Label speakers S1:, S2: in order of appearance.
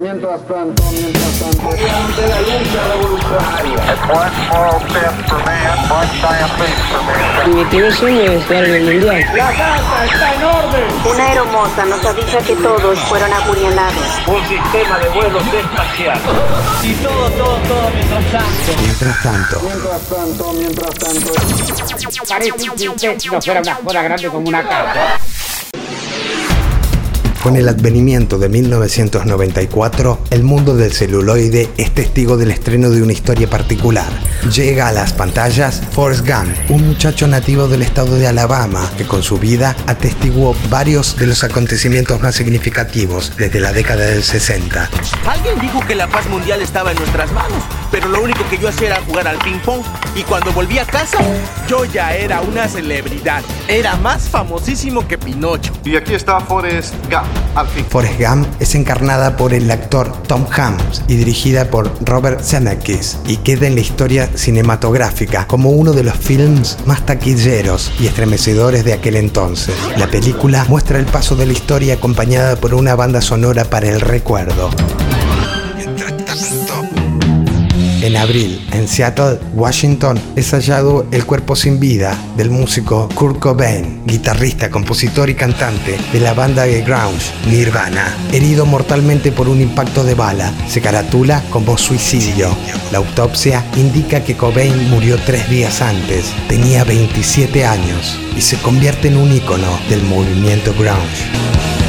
S1: Mientras tanto, mientras tanto.
S2: Ante la lucha revolucionaria.
S3: Mi primer sueño es jugar en el mundial.
S2: La casa está en orden.
S4: Una aeromoza nos avisa que todos fueron apuñalados.
S2: Un sistema de vuelos espacial.
S5: Y todo, todo, todo mientras tanto.
S6: Mientras tanto,
S1: Mientras tanto, mientras tanto.
S5: Parece que usted no fuera una joda grande como una casa.
S6: Con el advenimiento de 1994, el mundo del celuloide es testigo del estreno de una historia particular. Llega a las pantallas Forrest Gump, un muchacho nativo del estado de Alabama que con su vida atestiguó varios de los acontecimientos más significativos desde la década del 60.
S7: Alguien dijo que la paz mundial estaba en nuestras manos, pero lo único que yo hacía era jugar al ping pong. Y cuando volví a casa, yo ya era una celebridad. Era más famosísimo que Pinocho.
S8: Y aquí está Forrest Gump, al fin.
S6: Forrest Gump es encarnada por el actor Tom Hanks y dirigida por Robert Zemeckis y queda en la historia cinematográfica como uno de los films más taquilleros y estremecedores de aquel entonces. La película muestra el paso de la historia acompañada por una banda sonora para el recuerdo. En abril, en Seattle, Washington, es hallado el cuerpo sin vida del músico Kurt Cobain, guitarrista, compositor y cantante de la banda de grunge Nirvana, herido mortalmente por un impacto de bala. Se caratula como suicidio. La autopsia indica que Cobain murió tres días antes, tenía 27 años y se convierte en un ícono del movimiento grunge.